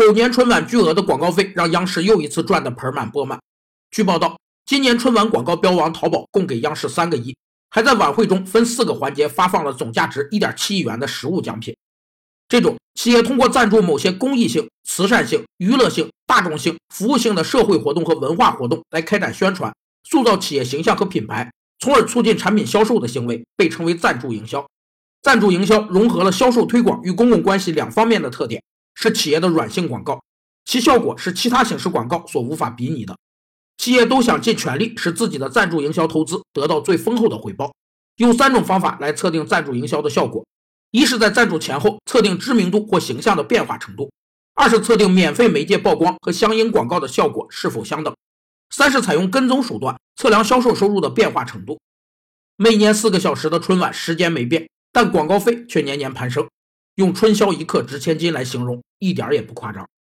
狗年春晚巨额的广告费让央视又一次赚得盆满钵满。据报道，今年春晚广告标王淘宝共给央视三个亿，还在晚会中分四个环节发放了总价值一点七亿元的实物奖品。这种企业通过赞助某些公益性、慈善性、娱乐性、大众性、服务性的社会活动和文化活动来开展宣传，塑造企业形象和品牌，从而促进产品销售的行为，被称为赞助营销。赞助营销融合了销售推广与公共关系两方面的特点。是企业的软性广告，其效果是其他形式广告所无法比拟的。企业都想尽全力使自己的赞助营销投资得到最丰厚的回报。用三种方法来测定赞助营销的效果：一是在赞助前后测定知名度或形象的变化程度；二是测定免费媒介曝光和相应广告的效果是否相等；三是采用跟踪手段测量销售收入的变化程度。每年四个小时的春晚时间没变，但广告费却年年攀升。用“春宵一刻值千金”来形容，一点也不夸张。